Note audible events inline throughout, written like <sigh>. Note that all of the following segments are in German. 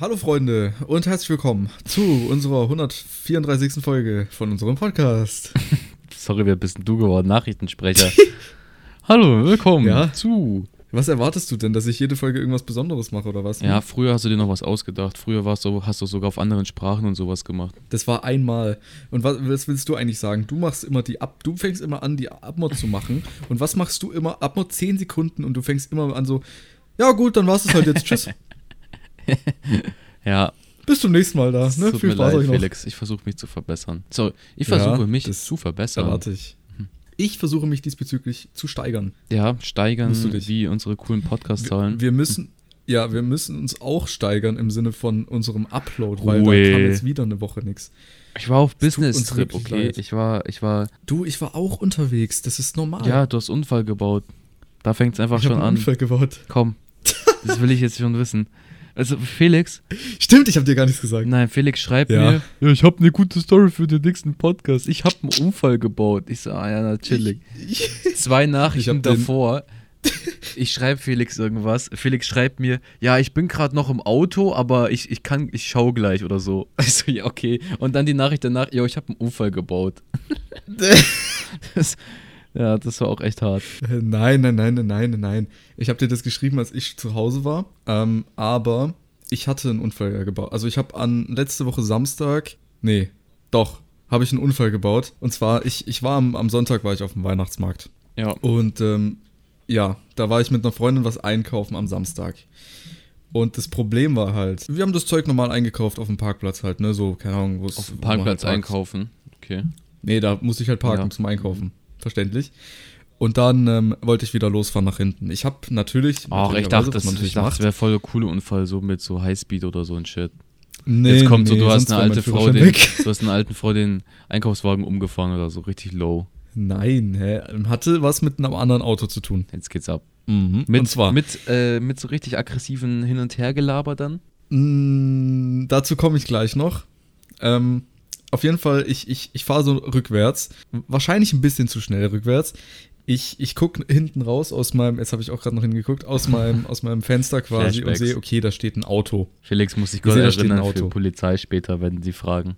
Hallo Freunde und herzlich willkommen zu unserer 134. Folge von unserem Podcast. <laughs> Sorry, wer bist denn du geworden? Nachrichtensprecher. <laughs> Hallo, willkommen Ja. zu. Was erwartest du denn, dass ich jede Folge irgendwas Besonderes mache oder was? Ja, früher hast du dir noch was ausgedacht. Früher warst du, hast du sogar auf anderen Sprachen und sowas gemacht. Das war einmal. Und was, was willst du eigentlich sagen? Du machst immer die Ab, du fängst immer an, die Abmod zu machen. Und was machst du immer? Abmod 10 Sekunden und du fängst immer an so, ja gut, dann war's es halt jetzt. Tschüss. <laughs> Ja, Bis zum nächsten Mal da. Ne? tut Viel mir Spaß leid, euch noch. Felix. Ich versuche mich zu verbessern. So, ich Ja, versuche mich das zu verbessern. Erwarte ich. Ich versuche mich diesbezüglich zu steigern. Ja, steigern Musst du dich. wie unsere coolen Wir, Podcast-Zahlen. wir müssen, ja, wir müssen uns auch steigern im Sinne von unserem Upload, weil Ruhe. da kam jetzt wieder eine Woche nichts. Ich war auf Business-Trip, okay? leid. Ich war, ich war, Du, ich war auch unterwegs, das ist normal. ja, du hast Unfall gebaut. Da fängt es einfach ich schon einen an. Unfall gebaut. Komm, <laughs> das will ich jetzt schon wissen. Also, Felix, Stimmt, ich habe dir gar nichts gesagt. Nein, Felix schreibt Ja. mir, ja, ich habe eine gute Story für den nächsten Podcast. Ich habe einen Unfall gebaut. Ich so, ah ja, natürlich. Ich, Zwei Nachrichten den- davor. Ich schreibe Felix irgendwas. Felix schreibt mir, ja, ich bin gerade noch im Auto, aber ich, ich kann, ich schau gleich oder so. <laughs> Ich so, ja, okay. Und dann die Nachricht danach, ja, ich habe einen Unfall gebaut. <laughs> Das, ja, das war auch echt hart. nein, nein, nein, nein, nein, nein. Ich habe dir das geschrieben, als ich zu Hause war. Ähm, aber ich hatte einen Unfall gebaut. Also ich habe an letzte Woche Samstag, nee, doch, habe ich einen Unfall gebaut. Und zwar, ich, ich war am, am Sonntag war ich auf dem Weihnachtsmarkt. Ja. Und ähm, ja, da war ich mit einer Freundin was einkaufen am Samstag. Und das Problem war halt, wir haben das Zeug normal eingekauft auf dem Parkplatz halt, ne? So, keine Ahnung, wo es. Auf dem Parkplatz halt einkaufen. Okay. Nee, da musste ich halt parken Ja. zum Einkaufen. Verständlich. Und dann ähm, wollte ich wieder losfahren nach hinten. Ich habe natürlich. Ach, ich dachte, das, man ich dachte, das wäre voll der coole Unfall, so mit so Highspeed oder so ein Shit. Nee, Jetzt kommt so, nee, du hast eine alte Frau, den, du hast eine alten Frau den Einkaufswagen umgefahren oder so, richtig low. Nein, hä? Hatte was mit einem anderen Auto zu tun. Jetzt geht's ab. Mhm. Mit, Und zwar. mit, äh, mit so richtig aggressiven Hin- und Hergelaber dann? Mm, dazu komme ich gleich noch. Ähm, auf jeden Fall, ich, ich, ich fahre so rückwärts. Wahrscheinlich ein bisschen zu schnell rückwärts. Ich, ich gucke hinten raus aus meinem, jetzt habe ich auch gerade noch hingeguckt, aus meinem, aus meinem Fenster quasi und Flashbacks. sehe, okay, da steht ein Auto. Felix muss sich ein erinnern Auto. für Polizei später, wenn sie fragen,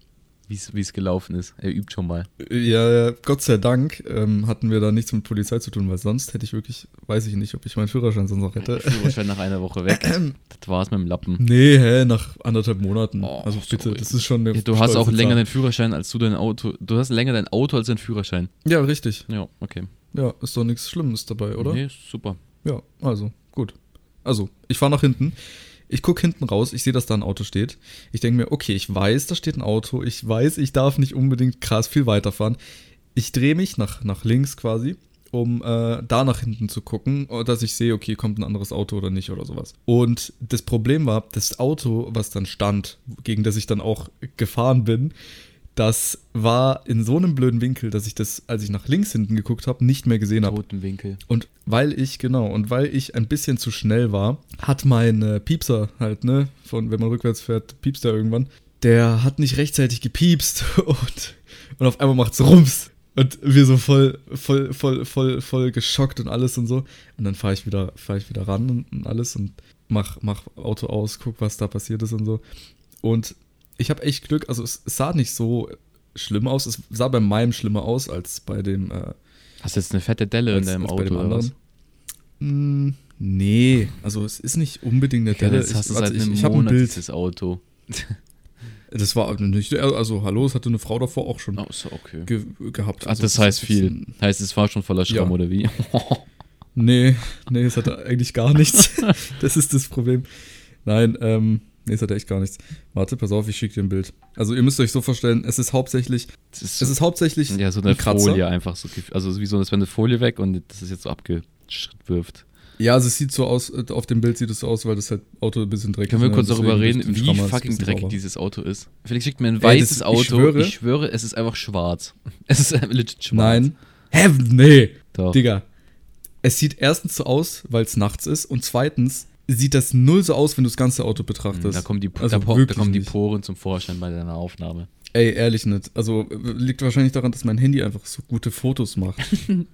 wie es gelaufen ist. Er übt schon mal. Ja, ja, Gott sei Dank ähm, hatten wir da nichts mit Polizei zu tun, weil sonst hätte ich wirklich, weiß ich nicht, ob ich meinen Führerschein sonst noch hätte. Führerschein nach einer Woche weg. Das war's mit dem Lappen. Nee, hä, nach anderthalb Monaten. Oh, also bitte, sorry. das ist schon eine Ja, du hast auch länger den Führerschein als du dein Auto. Du hast länger dein Auto als dein Führerschein. Ja, richtig. Ja, okay. Ja, ist doch nichts Schlimmes dabei, oder? Nee, super. Ja, also, gut. Also, ich fahre nach hinten. Ich gucke hinten raus, ich sehe, dass da ein Auto steht. Ich denke mir, okay, ich weiß, da steht ein Auto. Ich weiß, ich darf nicht unbedingt krass viel weiterfahren. Ich drehe mich nach, nach links quasi, um äh, da nach hinten zu gucken, dass ich sehe, okay, kommt ein anderes Auto oder nicht oder sowas. Und das Problem war, das Auto, was dann stand, gegen das ich dann auch gefahren bin, das war in so einem blöden Winkel, dass ich das, als ich nach links hinten geguckt habe, nicht mehr gesehen habe. Toten Winkel. Und weil ich, genau, und weil ich ein bisschen zu schnell war, hat mein äh, Piepser halt, ne, von wenn man rückwärts fährt, piepst er irgendwann, der hat nicht rechtzeitig gepiepst <laughs> und, und auf einmal macht's Rums. Und wir so voll, voll, voll, voll, voll geschockt und alles und so. Und dann fahre ich wieder, fahre ich wieder ran und, und alles und mach, mach Auto aus, guck, was da passiert ist und so. Und ich habe echt Glück, also es, es sah nicht so schlimm aus, es sah bei meinem schlimmer aus als bei dem, äh, Hast du jetzt eine fette Delle als, in deinem Auto dem oder was? Mm, nee, also es ist nicht unbedingt eine Delle. jetzt hast seit einem ich, ich habe ein Monat Bild. dieses Auto. Das war nicht, also hallo, es hatte eine Frau davor auch schon Oh, so, okay. ge gehabt. Ach, Also, das es heißt viel. Heißt, es war schon voller Schramm Ja. oder wie? Nee, nee, es hatte eigentlich gar nichts. <laughs> das ist das Problem. Nein, ähm, nee, es hatte echt gar nichts. Warte, pass auf, ich schicke dir ein Bild. Also ihr müsst euch so vorstellen, es ist hauptsächlich, Das ist, es ist hauptsächlich ja so eine ein. Folie einfach so. Also wie so, als wenn eine Folie weg und das ist jetzt so abgewirft. Ja, also es sieht so aus, äh, auf dem Bild sieht es so aus, weil das halt Auto ein bisschen dreckig Können wir ist, kurz darüber reden, wie Schrammer ist fucking dreckig dieses Auto ist? Felix schickt mir ein Ey, weißes das- ich Auto. schwöre- ich schwöre, es ist einfach schwarz. <laughs> Es ist legit schwarz. Nein. Hä? Nee. Doch. Digga. Es sieht erstens so aus, weil es nachts ist und zweitens sieht das null so aus, wenn du das ganze Auto betrachtest. Da kommen, die, Also da, da kommen die nicht. Poren zum Vorschein bei deiner Aufnahme. Ey, ehrlich nicht. Also liegt wahrscheinlich daran, dass mein Handy einfach so gute Fotos macht. <laughs>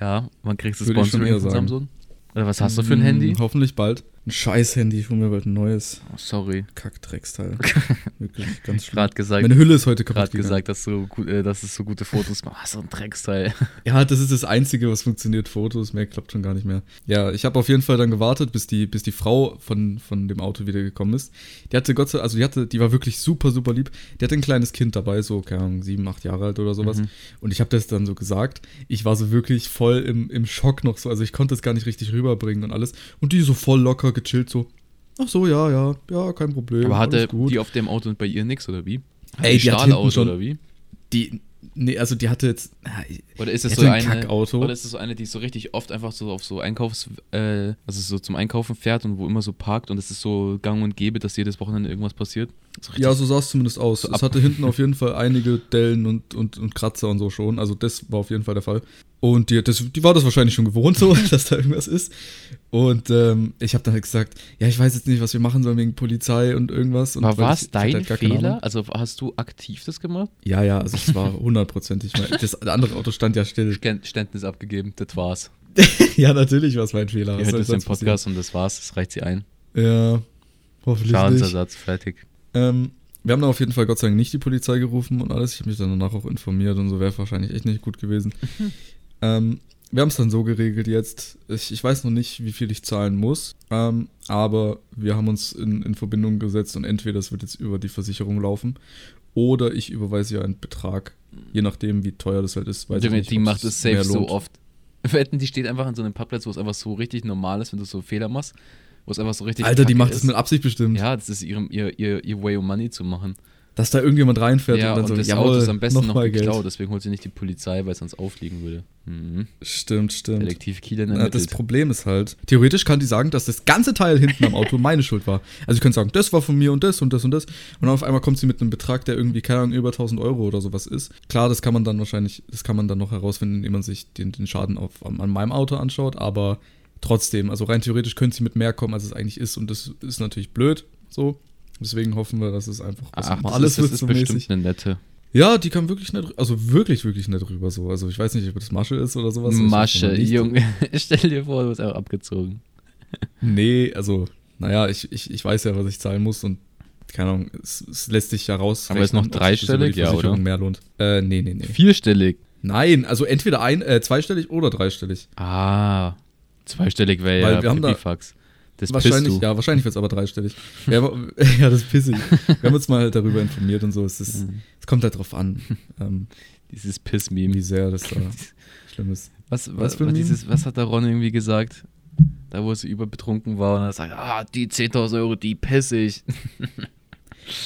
Ja, wann kriegst du Sponsoring von. Samsung? Oder was hast du für ein Handy? Hm, Hoffentlich bald. Ein scheiß Handy, ich hol mir bald ein neues. Oh, sorry. Kackdrecksteil. <laughs> Wirklich ganz schlimm. Gerade gesagt, Meine Hülle ist heute kaputt gerade gesagt, dass du, gut, äh, dass es so gute Fotos macht. <laughs> Ah, so ein Drecksteil. <laughs> Ja, das ist das Einzige, was funktioniert. Fotos, mehr klappt schon gar nicht mehr. Ja, ich habe auf jeden Fall dann gewartet, bis die, bis die Frau von, von dem Auto wieder gekommen ist. Die hatte Gott sei Dank, also die hatte, die war wirklich super, super lieb. Die hatte ein kleines Kind dabei, so, keine Ahnung, sieben, acht Jahre alt oder sowas. Mhm. Und ich habe das dann so gesagt. Ich war so wirklich voll im, im Schock noch so. Also ich konnte es gar nicht richtig rüberbringen und alles. Und die so voll locker gechillt, so. Ach so, ja, ja, ja, kein Problem. Aber hatte die auf dem Auto und bei ihr nichts, oder wie? Ey, die hat hinten Stahlauto, schon- oder wie? die, nee, also die hatte jetzt, Oder ist es Die so ein eine Kackauto. Oder ist es so eine, die so richtig oft einfach so auf so Einkaufs, äh, also so zum Einkaufen fährt und wo immer so parkt und es ist so gang und gäbe, dass jedes Wochenende irgendwas passiert? So Ja, so sah es zumindest aus. So es ab- hatte hinten auf jeden Fall einige Dellen und, und, und Kratzer und so schon. Also das war auf jeden Fall der Fall. Und die, das, die war das wahrscheinlich schon gewohnt, so, <laughs> dass da irgendwas ist. Und ähm, ich habe dann halt gesagt, ja, ich weiß jetzt nicht, was wir machen sollen wegen Polizei und irgendwas. Und war es dein halt. Fehler? Also hast du aktiv das gemacht? Ja, ja, also es war <laughs> hundertprozentig. Das andere Auto stand ja still. Ständ- Ständnis abgegeben, das war's. <laughs> ja, natürlich war es mein Fehler. Ihr hört es im Podcast und das war's, das reicht sie ein. passieren? Ja, hoffentlich nicht. Schadensersatz, fertig. Ähm, wir haben dann auf jeden Fall Gott sei Dank nicht die Polizei gerufen und alles. Ich habe mich dann danach auch informiert und so wäre wahrscheinlich echt nicht gut gewesen. Ähm, wir haben es dann so geregelt jetzt. Ich, ich weiß noch nicht, wie viel ich zahlen muss, ähm, aber wir haben uns in, in Verbindung gesetzt und entweder es wird jetzt über die Versicherung laufen oder ich überweise ja einen Betrag, je nachdem, wie teuer das halt ist. Weiß Junge, nicht, die macht es safe so oft. <laughs> Wetten, die steht einfach an so einem Parkplatz, wo es einfach so richtig normal ist, wenn du so Fehler machst. Wo es einfach so richtig. Alter, die macht ist. es mit Absicht bestimmt, Ja, das ist ihrem, ihr, ihr, ihr Way of Money zu machen. Dass da irgendjemand reinfährt ja, und dann und so, das jawohl, Auto ist am besten noch mal geklaut, deswegen holt sie nicht die Polizei, weil es sonst auffliegen würde. Mhm. Stimmt, stimmt. Detektiv Kieler Na, das. Problem ist halt, theoretisch kann die sagen, dass das ganze Teil hinten am Auto <laughs> meine Schuld war. Also sie können sagen, das war von mir und das und das und das. Und dann auf einmal kommt sie mit einem Betrag, der irgendwie, keine Ahnung, über 1000 Euro oder sowas ist. Klar, das kann man dann wahrscheinlich, das kann man dann noch herausfinden, indem man sich den, den Schaden auf, an, an meinem Auto anschaut. Aber trotzdem, also rein theoretisch könnte sie mit mehr kommen, als es eigentlich ist. Und das ist natürlich blöd, so. Deswegen hoffen wir, dass es einfach was Ach, das Normales ist, das ist so bestimmt mäßig. eine nette. Ja, die kam wirklich nett, also wirklich, wirklich nett rüber so. Also ich weiß nicht, ob das Masche ist oder sowas. Masche, nicht. Junge. <laughs> Stell dir vor, du hast einfach abgezogen. <laughs> Nee, also, naja, ich, ich, ich weiß ja, was ich zahlen muss und keine Ahnung, es, es lässt sich ja raus. Aber ist noch dreistellig, ja, oder? mehr lohnt. Äh, nee, nee, nee. Vierstellig. Nein, also entweder ein, äh, zweistellig oder dreistellig. Ah. Zweistellig wäre Weil ja wir haben da-. Das wahrscheinlich, ja, wahrscheinlich wird es aber dreistellig. <laughs> <laughs> ja, das ist pissig. Wir haben uns mal halt darüber informiert und so. Es, ist, Mhm. es kommt halt drauf an, <laughs> ähm, Dieses wie Piss-Meme. sehr das da schlimm ist. Was, Was was, dieses, was hat der Ron irgendwie gesagt? Da, wo er so überbetrunken war und er sagt, ah, die 10.000 Euro, die piss ich.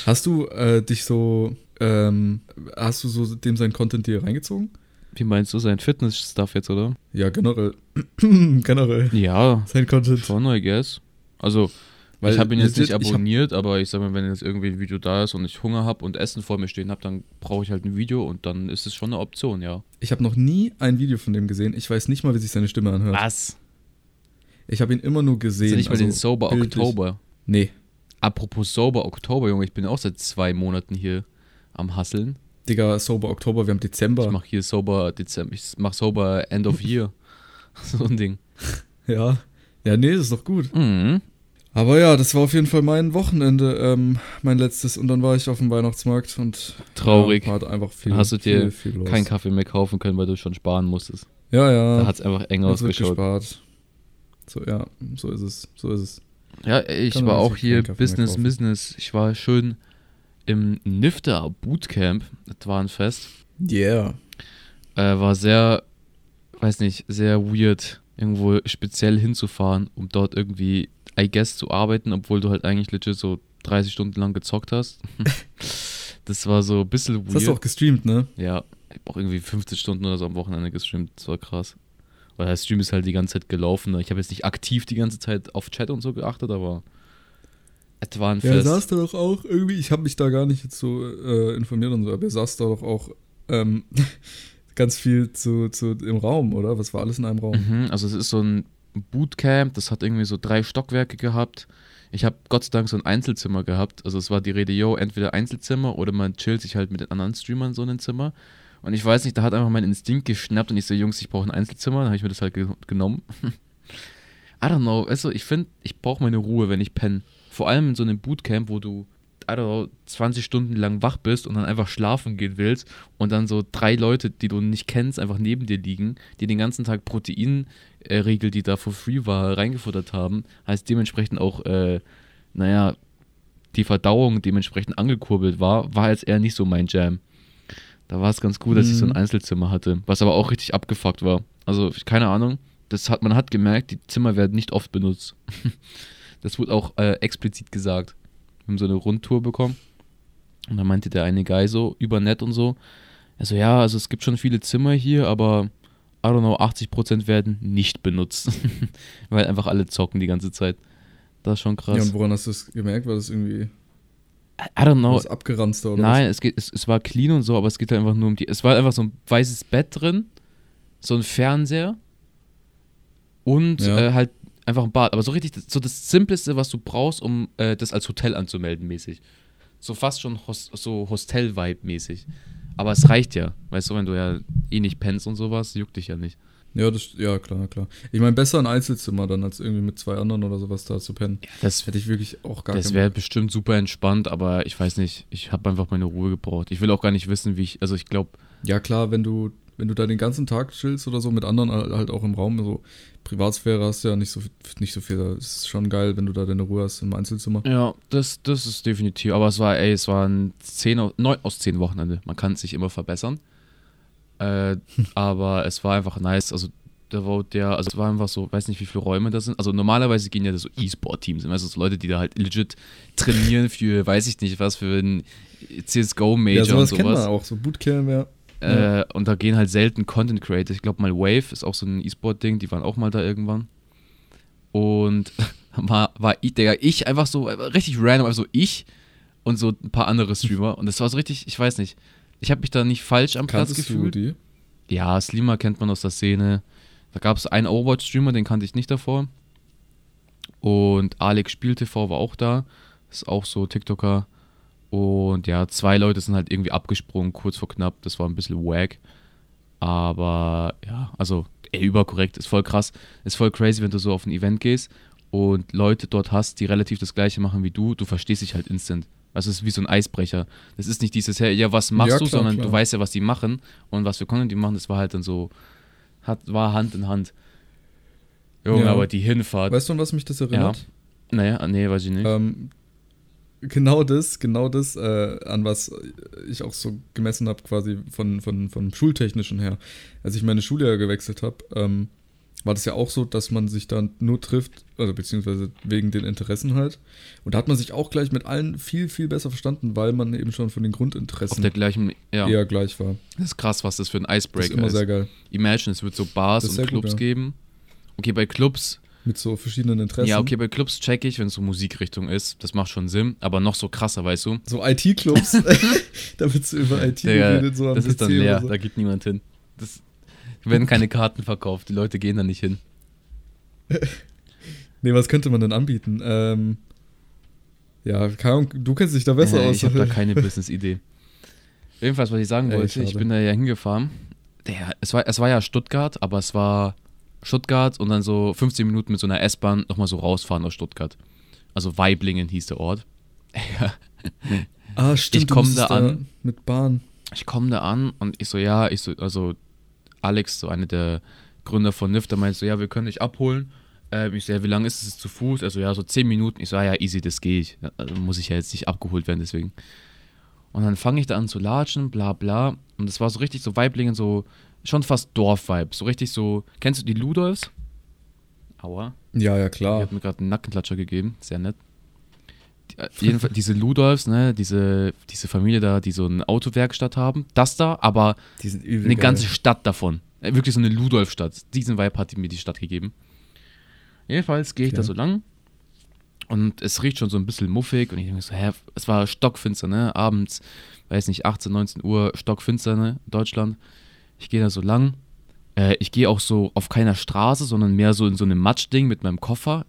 Hast du äh, dich so, ähm, hast du so dem sein Content dir reingezogen? Wie meinst du, sein Fitness-Stuff jetzt, oder? Ja, generell. <clears throat> generell. Ja, Sein Content. schon, I guess. Also, Weil ich habe ihn jetzt nicht abonniert, aber ich sag mal, wenn jetzt irgendwie ein Video da ist und ich Hunger habe und Essen vor mir stehen habe, dann brauche ich halt ein Video und dann ist es schon eine Option, ja. Ich habe noch nie ein Video von dem gesehen. Ich weiß nicht mal, wie sich seine Stimme anhört. Was? Ich habe ihn immer nur Ist gesehen. ja nicht mal den also Sober bildlich. Oktober. Nee. Apropos Sober Oktober, Junge, ich bin auch seit zwei Monaten hier am Hasseln. Digga, Sober Oktober, wir haben Dezember. Ich mach hier Sober Dezember, ich mach Sober End of Year. <laughs> so ein Ding. ja. Ja, nee, das ist doch gut. Mhm. Aber ja, das war auf jeden Fall mein Wochenende, ähm, mein letztes. Und dann war ich auf dem Weihnachtsmarkt und Traurig. Ja, hat einfach viel. Hast du dir viel, viel. Keinen Kaffee mehr kaufen können, weil du schon sparen musstest. Ja, ja. Da hat's einfach eng es wird ausgeschaut. gespart. So, ja, so ist es. So ist es. Ja, ich Kann war auch hier Business. Business. Ich war schön im Nifter Bootcamp. Das war ein Fest. Yeah. Äh, war sehr, weiß nicht, sehr weird, irgendwo speziell hinzufahren, um dort irgendwie, I guess, zu arbeiten, obwohl du halt eigentlich legit so 30 Stunden lang gezockt hast. <laughs> das war so ein bisschen Das hast du weird. auch gestreamt, ne? Ja, ich hab auch irgendwie 50 Stunden oder so am Wochenende gestreamt. Das war krass. Weil der Stream ist halt die ganze Zeit gelaufen. ne? Ich habe jetzt nicht aktiv die ganze Zeit auf Chat und so geachtet, aber es war ein Ja, Fest. saß da doch auch irgendwie, ich habe mich da gar nicht jetzt so äh, informiert und so, aber ihr saß da doch auch ähm, <laughs> ganz viel zu, zu, im Raum, oder? Was war alles in einem Raum? Mhm, also es ist so ein Bootcamp, das hat irgendwie so drei Stockwerke gehabt. Ich habe Gott sei Dank so ein Einzelzimmer gehabt. Also es war die Rede, yo, entweder Einzelzimmer oder man chillt sich halt mit den anderen Streamern in so ein Zimmer. Und ich weiß nicht, da hat einfach mein Instinkt geschnappt und ich so, Jungs, ich brauche ein Einzelzimmer. Dann habe ich mir das halt ge genommen. <laughs> I don't know, du, ich finde, ich brauche meine Ruhe, wenn ich penne. Vor allem in so einem Bootcamp, wo du, I don't know, 20 Stunden lang wach bist und dann einfach schlafen gehen willst und dann so drei Leute, die du nicht kennst, einfach neben dir liegen, die den ganzen Tag Proteinriegel, die da for free war, reingefuttert haben. Heißt dementsprechend auch, äh, naja, die Verdauung dementsprechend angekurbelt war, war jetzt eher nicht so mein Jam. Da war es ganz gut, dass ich so ein Mhm. Einzelzimmer hatte, was aber auch richtig abgefuckt war. Also, keine Ahnung, das hat, man hat gemerkt, die Zimmer werden nicht oft benutzt. <laughs> das wurde auch äh, explizit gesagt. Wir haben so eine Rundtour bekommen und da meinte der eine Guy so, über nett und so, also ja, also es gibt schon viele Zimmer hier, aber I don't know, 80% werden nicht benutzt. <laughs> Weil einfach alle zocken die ganze Zeit. Das ist schon krass. Ja, und woran hast du es gemerkt? War das irgendwie I don't know. was abgeranzter oder Nein, es, geht, es, es war clean und so, aber es geht halt einfach nur um die. Es war einfach so ein weißes Bett drin, so ein Fernseher und Ja. äh, halt einfach ein Bad. Aber so richtig, das- so das Simpleste, was du brauchst, um äh, das als Hotel anzumelden, mäßig. So fast schon Hos so Hostel-Vibe-mäßig. Aber es reicht ja. Weißt du, wenn du ja eh nicht pennst und sowas, juckt dich ja nicht. Ja, das, ja, klar, klar. Ich meine, besser ein Einzelzimmer dann, als irgendwie mit zwei anderen oder sowas da zu pennen. Das, Hätte ich wirklich auch gar das keinen wäre bestimmt super entspannt, aber ich weiß nicht. Ich habe einfach meine Ruhe gebraucht. Ich will auch gar nicht wissen, wie ich. Also, ich glaube, Ja, klar, wenn du, wenn du da den ganzen Tag chillst oder so mit anderen halt auch im Raum, so Privatsphäre hast du ja nicht so, nicht so viel. Das ist schon geil, wenn du da deine Ruhe hast im Einzelzimmer. Ja, das, das ist definitiv. Aber es war, ey, es waren 10 aus, 9 aus 10 Wochenende. Man kann sich immer verbessern. Äh, aber <laughs> es war einfach nice. Also, da war der, also es war einfach so, weiß nicht, wie viele Räume das sind. Also, normalerweise gehen ja da so E-Sport-Teams. Also, so Leute, die da halt legit trainieren für, weiß ich nicht, was für ein CSGO-Major Ja, sowas und kennt man sowas. auch, so Bootcamp, ja. Äh, und da gehen halt selten Content Creators. Ich glaube mal Wave ist auch so ein E-Sport-Ding, die waren auch mal da irgendwann. Und <laughs> war, war ich, Digga, ich einfach so, äh, richtig random, also ich und so ein paar andere Streamer. Und das war so richtig, ich weiß nicht. Ich habe mich da nicht falsch am Platz Kanntest du gefühlt. die? Ja, Slima kennt man aus der Szene. Da gab es einen Overwatch-Streamer, den kannte ich nicht davor. Und Alex Spiel-TV war auch da. Ist auch so TikToker. Und ja, zwei Leute sind halt irgendwie abgesprungen, kurz vor knapp. Das war ein bisschen wack. Aber ja, also ey, überkorrekt, ist voll krass. Ist voll crazy, wenn du so auf ein Event gehst und Leute dort hast, die relativ das gleiche machen wie du. Du verstehst dich halt instant. Also es ist wie so ein Eisbrecher. Das ist nicht dieses, hey, ja, was machst Ja, du, klar, sondern klar. du weißt ja, was die machen und was für Content die machen. Das war halt dann so, hat, war Hand in Hand. Junge, Ja. aber die Hinfahrt. Weißt du, an was mich das erinnert? naja, nee, weiß ich nicht. Ähm, genau das, genau das, äh, an was ich auch so gemessen habe, quasi von, von, von Schultechnischen her. Als ich meine Schule ja gewechselt habe, ähm, war das ja auch so, dass man sich dann nur trifft, also beziehungsweise wegen den Interessen halt. Und da hat man sich auch gleich mit allen viel, viel besser verstanden, weil man eben schon von den Auf Grundinteressen der gleichen, ja, eher gleich war. das ist krass, was das für ein Das ist Icebreaker immer ist. sehr geil. Imagine, es wird so Bars Das ist und sehr gut, Clubs ja. geben. Okay, bei Clubs, Mit so verschiedenen Interessen. ja, okay, bei Clubs check ich, wenn es so Musikrichtung ist. Das macht schon Sinn, aber noch so krasser, weißt du? So IT-Clubs, <laughs> da wird so über IT Digga, geredet, so am das ist dann PC leer, So. da geht niemand hin. Das werden keine Karten verkauft, die Leute gehen da nicht hin. <laughs> Nee, was könnte man denn anbieten? Ähm, ja, du kennst dich da besser Äh, aus. ich habe da keine <laughs> Business-Idee. Jedenfalls, was ich sagen Ey, wollte, ich schade. bin da ja hingefahren. Der, es, war, es war ja Stuttgart, aber es war Stuttgart und dann so 15 Minuten mit so einer S-Bahn nochmal so rausfahren aus Stuttgart. Also Weiblingen hieß der Ort. <laughs> ah, stimmt, ich du komm musstest da an. Mit Bahn. ich komme da an und ich so, ja, ich so, also Alex, so einer der Gründer von NIF, der meinte so, ja, wir können dich abholen. Ähm, ich so, ja, wie lange ist es zu Fuß? Also, ja, so 10 Minuten. Ich so, ah, ja, easy, das gehe ich. Also muss ich ja jetzt nicht abgeholt werden, deswegen. Und dann fange ich da an zu latschen, bla bla. Und es war so richtig so Weiblingen, so schon fast Dorf-Vibe. So richtig so, kennst du die Ludolfs? Aua. Ja, ja, Die klar. hat mir gerade einen Nackenklatscher gegeben, sehr nett. Die, äh, jedenfalls diese Ludolfs, ne, diese, diese Familie da, die so eine Autowerkstatt haben, das da, aber Die eine geil. ganze Stadt davon. Äh, Wirklich so eine Ludolf-Stadt. Diesen Vibe hat die mir die Stadt gegeben. Jedenfalls gehe ich da Okay. so lang und es riecht schon so ein bisschen muffig und ich denke so, hä, es war stockfinster, ne, abends, weiß nicht, 18, 19 Uhr, stockfinster, ne, in Deutschland. Ich gehe da so lang. Äh, ich gehe auch so auf keiner Straße, sondern mehr so in so einem Matschding mit meinem Koffer.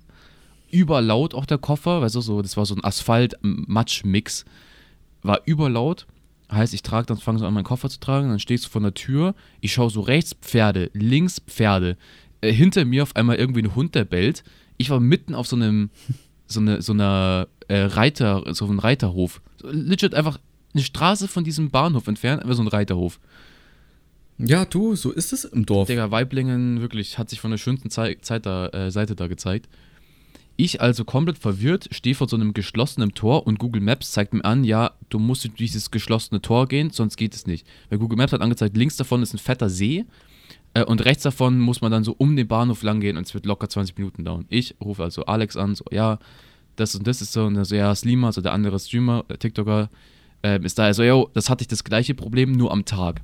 Überlaut auch der Koffer, weißt du, so, das war so ein Asphalt-Matsch-Mix. War überlaut. Heißt, ich trage dann, fange so an, meinen Koffer zu tragen, dann stehst du vor der Tür, ich schaue so rechts Pferde, links Pferde, äh, hinter mir auf einmal irgendwie ein Hund, der bellt. Ich war mitten auf so einem, so eine, so einer äh, Reiter, so einem Reiterhof. So, legit einfach eine Straße von diesem Bahnhof entfernt, einfach so ein Reiterhof. Ja, du, so ist es im Dorf. Digga, Weiblingen wirklich hat sich von der schönsten Zei Zeit da, äh, Seite da gezeigt. Ich also komplett verwirrt stehe vor so einem geschlossenen Tor und Google Maps zeigt mir an, ja, du musst durch dieses geschlossene Tor gehen, sonst geht es nicht. Weil Google Maps hat angezeigt, links davon ist ein fetter See äh, und rechts davon muss man dann so um den Bahnhof lang gehen und es wird locker 20 Minuten dauern. Ich rufe also Alex an, so, ja, das und das ist so, und er so, ja, Slima, also der andere Streamer, äh, TikToker, äh, ist da, also, yo, das hatte ich das gleiche Problem, nur am Tag.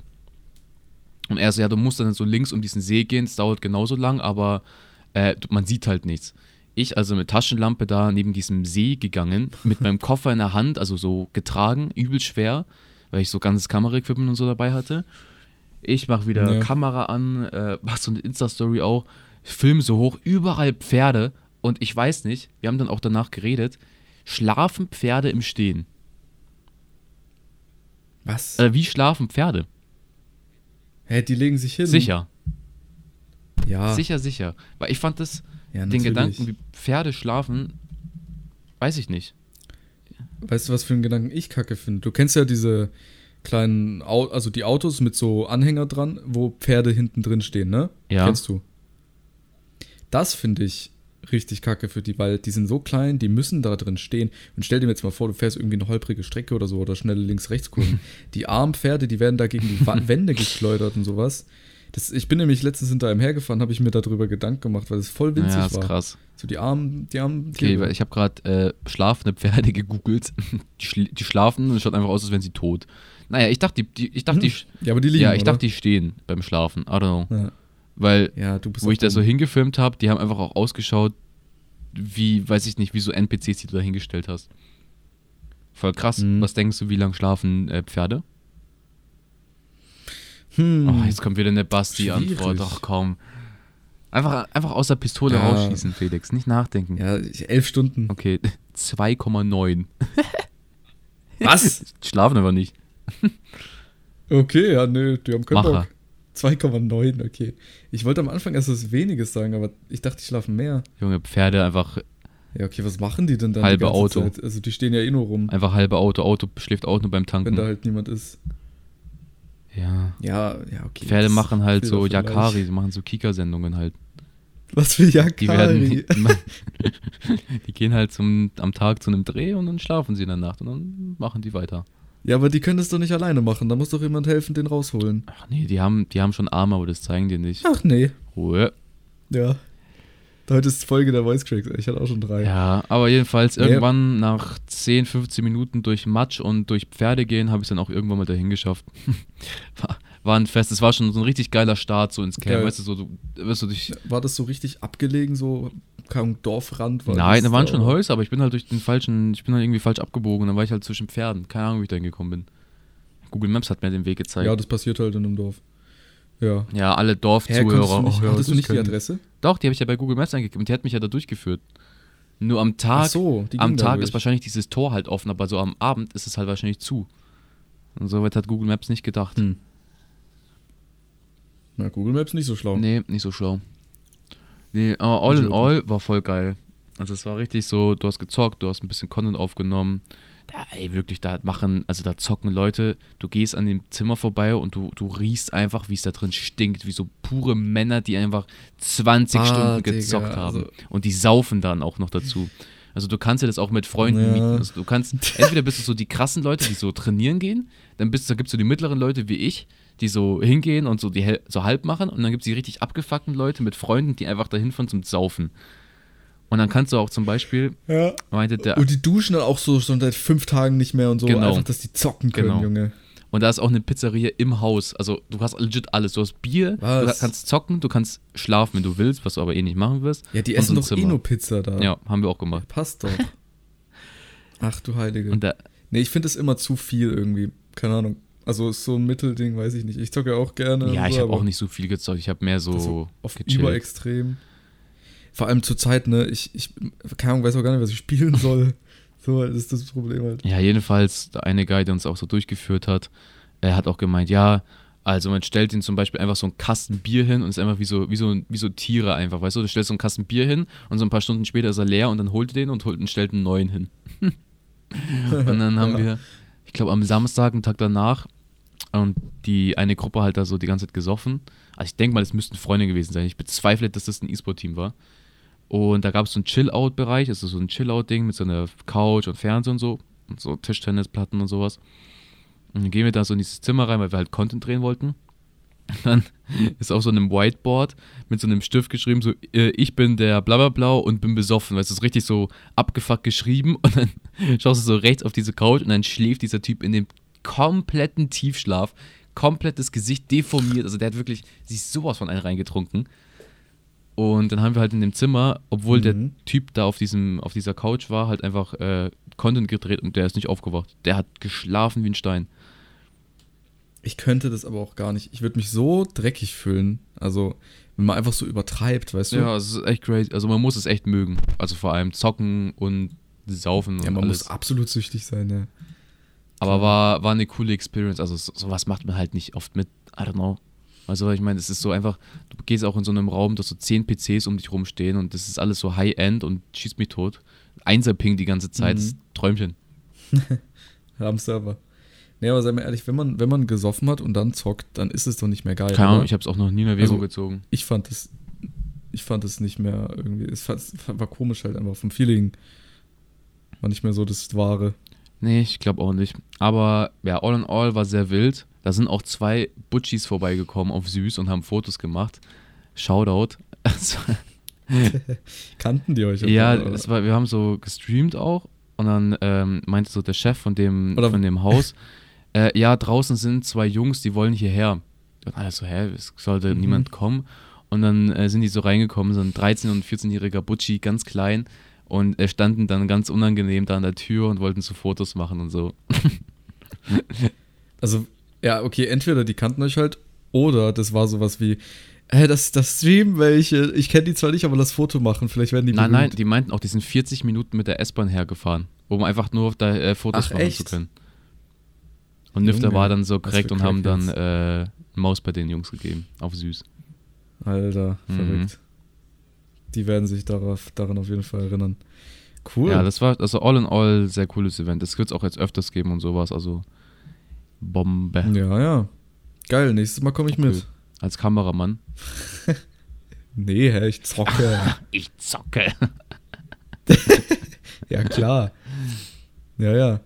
Und er so, ja, du musst dann so links um diesen See gehen, es dauert genauso lang, aber äh, man sieht halt nichts. Ich also mit Taschenlampe da neben diesem See gegangen, mit meinem <laughs> Koffer in der Hand, also so getragen, übel schwer, weil ich so ganzes Kameraequipment und so dabei hatte. Ich mache wieder Ja. Kamera an, äh, mach so eine Insta-Story auch, film so hoch, überall Pferde und ich weiß nicht, wir haben dann auch danach geredet, schlafen Pferde im Stehen. Was? Äh, wie schlafen Pferde? Hä, die legen sich hin. Sicher, Ja. sicher, sicher. Weil ich fand das, ja den. Gedanken, wie Pferde schlafen, weiß ich nicht. Weißt du, was für einen Gedanken ich kacke finde? Du kennst ja diese kleinen, Au also die Autos mit so Anhänger dran, wo Pferde hinten drin stehen, ne? Ja. Kennst du? Das finde ich richtig kacke für die, weil die sind so klein, die müssen da drin stehen. Und stell dir jetzt mal vor, du fährst irgendwie eine holprige Strecke oder so oder schnelle Links-Rechts-Kurven. <laughs> die armen Pferde, die werden da gegen die <laughs> Wände geschleudert und sowas. Das, ich bin nämlich letztens hinter einem hergefahren, habe ich mir darüber Gedanken gemacht, weil es voll winzig Ja, ist war. krass. So die armen, die armen Okay, weil ich habe gerade äh, schlafende Pferde <laughs> gegoogelt. Die, schli die schlafen und es schaut einfach aus, als wären sie tot. Naja, ich dachte, die, die, ich dachte, die, sch- ja, aber die liegen, ja, ich oder? dachte, die stehen beim Schlafen. I don't know. Ja. Weil, Ja, wo ich das so hingefilmt habe, die haben einfach auch ausgeschaut, wie, weiß ich nicht, wie so NPCs, die du da hingestellt hast. Voll krass. Mhm. Was denkst du, wie lang schlafen äh, Pferde? Hm. Oh, jetzt kommt wieder eine Basti-Antwort. Ach komm. Einfach, einfach aus der Pistole Ja. rausschießen, Felix. Nicht nachdenken. ja, elf Stunden. Okay, 2,9. Was? <laughs> Schlafen aber nicht. Okay, ja, nö, die haben keinen Macher. Bock. 2,9, okay. Ich wollte am Anfang erst was Weniges sagen, aber ich dachte, die schlafen mehr. Junge, Pferde einfach, Ja, okay, was machen die denn dann Halbe Auto. Zeit? Also die stehen ja eh nur rum, einfach halbe Auto. Auto schläft auch nur beim wenn Tanken. da halt niemand ist. ja. Ja, ja, okay. Pferde machen halt so Yakari, sie machen so Kika-Sendungen halt. Was für Yakari? Die werden, <laughs> <laughs> die gehen halt zum, am Tag zu einem Dreh und dann schlafen sie in der Nacht und dann machen die weiter. Ja, aber die können das doch nicht alleine machen. Da muss doch jemand helfen, den rausholen. Ach nee, die haben, die haben schon Arme, aber das zeigen die nicht. Ach nee. Ruhe. Ja. Heute ist Folge der Voice Cracks. Ich hatte auch schon drei. Ja, aber jedenfalls Nee. irgendwann nach 10, 15 Minuten durch Matsch und durch Pferde gehen, habe ich es dann auch irgendwann mal dahin geschafft. <laughs> war, war ein Fest, es war schon so ein richtig geiler Start so ins Camp, Geil. weißt du, so, du, weißt du, durch, War das so richtig abgelegen, so kein Dorfrand? War Nein, da waren schon oder? Häuser, aber ich bin halt durch den falschen, ich bin halt irgendwie falsch abgebogen dann war ich halt zwischen Pferden. Keine Ahnung, wie ich da hingekommen bin. Google Maps hat mir den Weg gezeigt. Ja, das passiert halt in einem Dorf. Ja. Ja, alle Dorfzuhörer. konntest du nicht, oh, ja, hattest du nicht die Adresse? Doch, die habe ich ja bei Google Maps eingegeben und die hat mich ja da durchgeführt. Nur am Tag, so, am Tag durch. ist wahrscheinlich dieses Tor halt offen, aber so am Abend ist es halt wahrscheinlich zu. Und soweit hat Google Maps nicht gedacht. Hm. Na, Google Maps nicht so schlau. Nee, nicht so schlau. Nee, aber all in all war voll geil. Also es war richtig so, du hast gezockt, du hast ein bisschen Content aufgenommen. Da, ey, wirklich, da machen, also da zocken Leute, du gehst an dem Zimmer vorbei und du, du riechst einfach, wie es da drin stinkt, wie so pure Männer, die einfach 20 Ah, Stunden Digga, gezockt haben. also- Und die saufen dann auch noch dazu. Also du kannst dir das auch mit Freunden Ja. mieten. Also du kannst, entweder bist du so die krassen Leute, die so trainieren gehen, dann bist da gibt es so die mittleren Leute wie ich, die so hingehen und so die hel- so halb machen und dann gibt es die richtig abgefuckten Leute mit Freunden, die einfach dahin fahren zum Saufen. Und dann kannst du auch zum Beispiel, Ja. meinte der, Und die duschen dann auch so schon seit fünf Tagen nicht mehr und so. Genau. Einfach, dass die zocken können, Genau. Junge. und da ist auch eine Pizzeria im Haus. Also du hast legit alles. Du hast Bier, Was? du kannst zocken, du kannst schlafen, wenn du willst, was du aber eh nicht machen wirst. Ja, die essen so doch eh nur Pizza da. Ja, haben wir auch gemacht. Passt doch. <laughs> Ach du Heilige. Und da, nee, ich finde es immer zu viel irgendwie. Keine Ahnung. Also ist so ein Mittelding, weiß ich nicht. Ich zocke ja auch gerne. ja, ich habe auch nicht so viel gezockt. Ich habe mehr so so auf gechillt. überextrem. Vor allem zur Zeit, ne, ich, ich, keine Ahnung, weiß auch gar nicht, was ich spielen soll. <laughs> So, das ist das Problem halt. Ja, jedenfalls, der eine Guy, der uns auch so durchgeführt hat, er hat auch gemeint, ja, Also man stellt ihnen zum Beispiel einfach so einen Kasten Bier hin und ist einfach wie so, wie so, wie so Tiere einfach, weißt du? Du stellst so einen Kasten Bier hin und so ein paar Stunden später ist er leer und dann holt ihr den und holt und stellt einen neuen hin. <laughs> und dann haben <laughs> Ja. wir, ich glaube am Samstag, einen Tag danach, und die eine Gruppe halt da so die ganze Zeit gesoffen. Also ich denke mal, es müssten Freunde gewesen sein. Ich bezweifle, dass das ein E-Sport-Team war. Und da gab es so einen Chill-Out-Bereich, also so ein Chill-Out-Ding mit so einer Couch und Fernseher und so. Und so Tischtennisplatten und sowas. Und dann gehen wir da so in dieses Zimmer rein, weil wir halt Content drehen wollten. Und <laughs> dann ist auf so einem Whiteboard mit so einem Stift geschrieben, so, äh, ich bin der Blablabla und bin besoffen. Weißt du, ist richtig so abgefuckt geschrieben. <laughs> Und dann schaust du so rechts auf diese Couch und dann schläft dieser Typ in dem kompletten Tiefschlaf, komplettes Gesicht deformiert. Also der hat wirklich sich sowas von einen reingetrunken. Und dann haben wir halt in dem Zimmer, obwohl der Mhm. Typ da auf, diesem, auf dieser Couch war, halt einfach äh, Content gedreht und der ist nicht aufgewacht. Der hat geschlafen wie ein Stein. Ich könnte das aber auch gar nicht. Ich würde mich so dreckig fühlen. Also, wenn man einfach so übertreibt, weißt du? Ja, es ist echt crazy. Also man muss es echt mögen. Also vor allem zocken und saufen und Ja, man alles. muss absolut süchtig sein, ja. Aber war, war eine coole Experience. Also so, sowas macht man halt nicht oft mit. I don't know. Also ich meine, es ist so einfach, du gehst auch in so einem Raum, dass so zehn PCs um dich rumstehen und das ist alles so High-End und schießt mich tot. Einser-Ping die ganze Zeit, Mhm. Träumchen. <laughs> Am Server. Nee, aber sei mal ehrlich, wenn man, wenn man gesoffen hat und dann zockt, dann ist es doch nicht mehr geil. Keine Ahnung, ich habe es auch noch nie in Erwägung Also- gezogen. ich fand es, ich fand es nicht mehr irgendwie, es war, komisch halt einfach vom Feeling. War nicht mehr so das Wahre. Nee, ich glaube auch nicht. Aber ja, all in all war sehr wild. Da sind auch zwei Butchis vorbeigekommen auf Süß und haben Fotos gemacht. Shoutout. War- <laughs> <laughs> Kannten die euch? ja, oder? es war, wir haben so gestreamt auch und dann ähm, meinte so der Chef von dem, Oder- von dem Haus, äh, ja, draußen sind zwei Jungs, die wollen hierher. Und alle so, hä, es sollte Mhm. niemand kommen. Und dann äh, sind die so reingekommen, so ein 13- und 14-jähriger Butchi, ganz klein. Und äh, standen dann ganz unangenehm da an der Tür und wollten so Fotos machen und so. <laughs> Also, ja, okay, entweder die kannten euch halt oder das war sowas wie, hä, das, das streamen welche, ich kenne die zwar nicht, aber das Foto machen, vielleicht werden die Nein, nein, berühmt. die meinten auch, die sind 40 Minuten mit der S-Bahn hergefahren, um einfach nur da äh, Fotos Ach, machen echt? zu können. Und Nifter Junge, war dann so korrekt und haben dann äh, Maus bei den Jungs gegeben, auf süß. Alter, Mhm. verrückt. Die werden sich darauf, daran auf jeden Fall erinnern. Cool. Ja, das war also all in all sehr cooles Event. Das wird es auch jetzt öfters geben und sowas, also Bombe. ja, ja. Geil, nächstes Mal komme ich Cool. mit. Als Kameramann. <laughs> Nee, hä, ich zocke. <laughs> Ich zocke. <laughs> ja, klar. Ja, ja.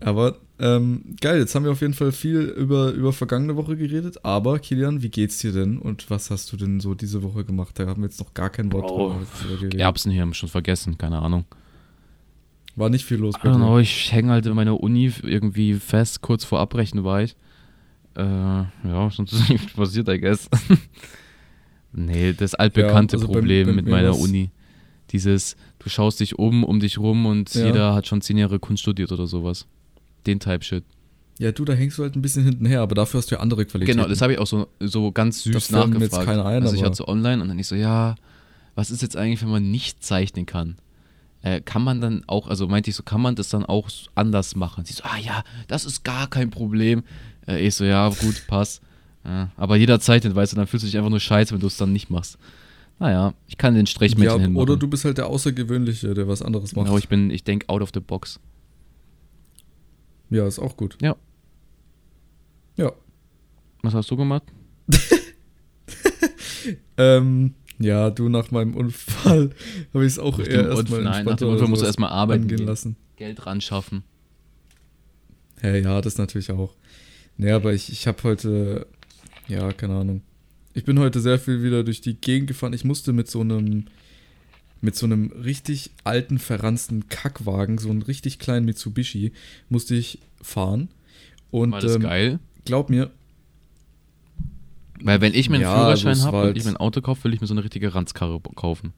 Aber ähm, geil, jetzt haben wir auf jeden Fall viel über, über vergangene Woche geredet. Aber Kilian, wie geht's dir denn und was hast du denn so diese Woche gemacht? Da haben wir jetzt noch gar kein Wort Oh, drüber geredet. Erbsen hier haben wir schon vergessen, keine Ahnung. War nicht viel los I don't dir. know, ich hänge halt in meiner Uni irgendwie fest, kurz vor Abbrechen war ich. Äh, ja, <laughs> sonst ist nichts passiert, I guess. <laughs> nee, das altbekannte also bei- Problem bei mit mir meiner Uni. Dieses, du schaust dich um, um dich rum und Ja. jeder hat schon zehn Jahre Kunst studiert oder sowas. Den Type-Shit. Ja, du, da hängst du halt ein bisschen hintenher, aber dafür hast du ja andere Qualitäten. Genau, das habe ich auch so, so ganz süß Das nachgefragt. jetzt keiner ein, also ich hatte so online und dann ich so, ja, was ist jetzt eigentlich, wenn man nicht zeichnen kann? Äh, kann man dann auch, also meinte ich so, kann man das dann auch anders machen? Sie so, ah ja, das ist gar kein Problem. Äh, ich so, ja, gut, <laughs> passt. Ja, aber jeder zeichnet, weißt du, dann fühlst du dich einfach nur scheiße, wenn du es dann nicht machst. Naja, ich kann den ja, Strichmännchen hinmachen. oder du bist halt der Außergewöhnliche, der was anderes macht. Genau, ich bin, ich denke out of the box. Ja, ist auch gut. Ja. Ja. Was hast du gemacht? <laughs> Ähm, ja, du, nach meinem Unfall <laughs> habe ich es auch eher erstmal nein, nach dem Unfall musst du erstmal arbeiten gehen. lassen. Geld ran schaffen. Ja, ja, das natürlich auch. Nee, aber ich, ich habe heute, ja, keine Ahnung. Ich bin heute sehr viel wieder durch die Gegend gefahren. Ich musste mit so einem, mit so einem richtig alten, verranzten Kackwagen, so einen richtig kleinen Mitsubishi, musste ich fahren. Und War das ähm, geil? glaub mir, Weil wenn ich mir einen Ja, also Führerschein es habe und ich mir ein Auto kaufe, will ich mir so eine richtige Ranzkarre kaufen.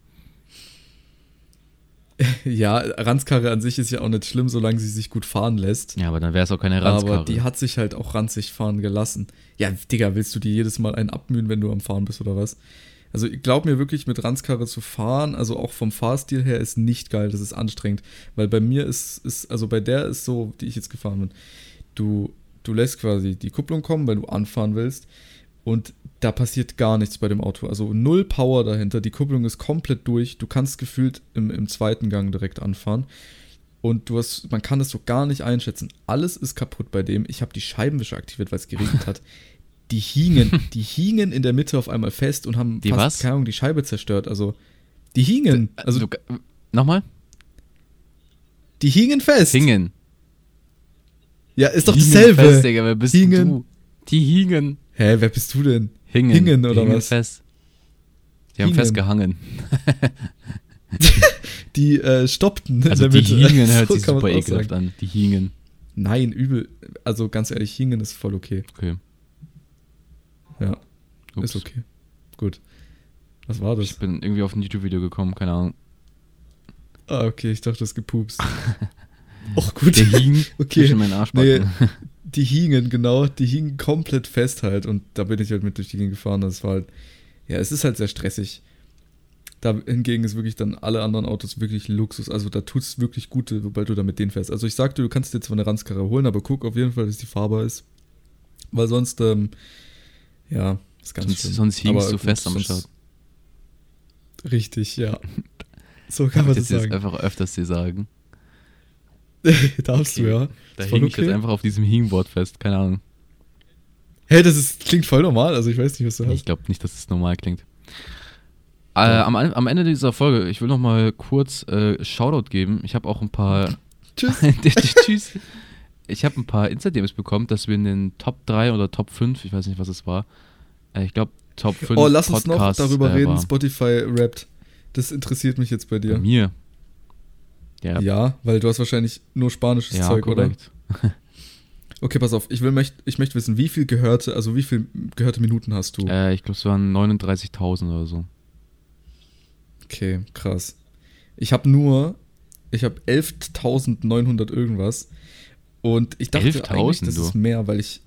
<laughs> ja, Ranzkarre an sich ist ja auch nicht schlimm, solange sie sich gut fahren lässt. Ja, aber dann wäre es auch keine Ranzkarre. Aber die hat sich halt auch ranzig fahren gelassen. Ja, Digga, willst du dir jedes Mal einen abmühen, wenn du am Fahren bist oder was? Also glaub mir wirklich, mit Ranzkarre zu fahren, also auch vom Fahrstil her, ist nicht geil, das ist anstrengend. Weil bei mir ist, ist also bei der ist so, die ich jetzt gefahren bin, du du lässt quasi die Kupplung kommen, wenn du anfahren willst. Und da passiert gar nichts bei dem Auto. Also null Power dahinter. Die Kupplung ist komplett durch. Du kannst gefühlt im, im zweiten Gang direkt anfahren. Und du hast, man kann das so gar nicht einschätzen. Alles ist kaputt bei dem. Ich habe die Scheibenwischer aktiviert, weil es geregnet hat. <laughs> Die hingen, <laughs> die hingen in der Mitte auf einmal fest und haben Die was? keine Ahnung, die Scheibe zerstört. Also, die hingen. Also, du, nochmal? die hingen fest. Hingen. Ja, ist doch Hingen dasselbe. Fest, Digga, wer bist Hingen. du? Die hingen. Hä, wer bist du denn? Hingen. Hingen Die oder hingen was? fest. Die haben Hingen. festgehangen. <laughs> Die äh, stoppten. in Also der die Mitte. hingen <laughs> hört So sich super ekelhaft an. Die hingen. Nein, übel. Also ganz ehrlich, hingen ist voll okay. Okay. Ups. ist okay. Gut. Was war das? Ich bin irgendwie auf ein YouTube-Video gekommen, keine Ahnung. Ah, okay, ich dachte, das gepupst. <laughs> Och, gut. Der hing <laughs> Okay. zwischen meinen Arschbacken. <laughs> Die hingen, genau, die hingen komplett fest halt und da bin ich halt mit durch die Gegend gefahren. Das war halt, ja, es ist halt sehr stressig. Da hingegen ist wirklich dann alle anderen Autos wirklich Luxus. Also da tut es wirklich gut, sobald du da mit denen fährst. Also ich sagte, du kannst dir zwar eine Ranzkarre holen, aber guck auf jeden Fall, dass die fahrbar ist. Weil sonst, ähm, ja, ist ganz Sonst, schlimm. sonst hingst du fest am Start. Richtig, ja. <laughs> So kann man das das jetzt sagen. einfach öfters dir sagen. <laughs> Darfst Okay. du, ja. Da hing ich jetzt okay. einfach auf diesem Hingboard fest, keine Ahnung. Hey, das ist, klingt voll normal. Also ich weiß nicht, was du Ich hast. glaube nicht, dass es normal klingt. Äh, am, am Ende dieser Folge, ich will noch mal kurz äh, Shoutout geben. Ich habe auch ein paar <laughs> Tschüss. Tschüss. Ich habe ein paar Insta-DMs bekommen, dass wir in den Top 3 oder Top 5, ich weiß nicht, was es war. Äh, ich glaube, Top 5 Oh, lass uns noch darüber reden. Spotify rappt. Das interessiert mich jetzt bei Bei dir. mir. Ja, Ja, weil du hast wahrscheinlich nur spanisches ja Zeug, korrekt. oder? <laughs> Okay, pass auf. Ich, will, möcht, ich möchte wissen, wie viel gehörte, also wie viel gehörte Minuten hast du? Äh, ich glaube, es waren 39.000 oder so. Okay, krass. Ich habe nur, ich habe 11.900 irgendwas. Und ich dachte 11.000 eigentlich, das du? ist mehr, weil ich,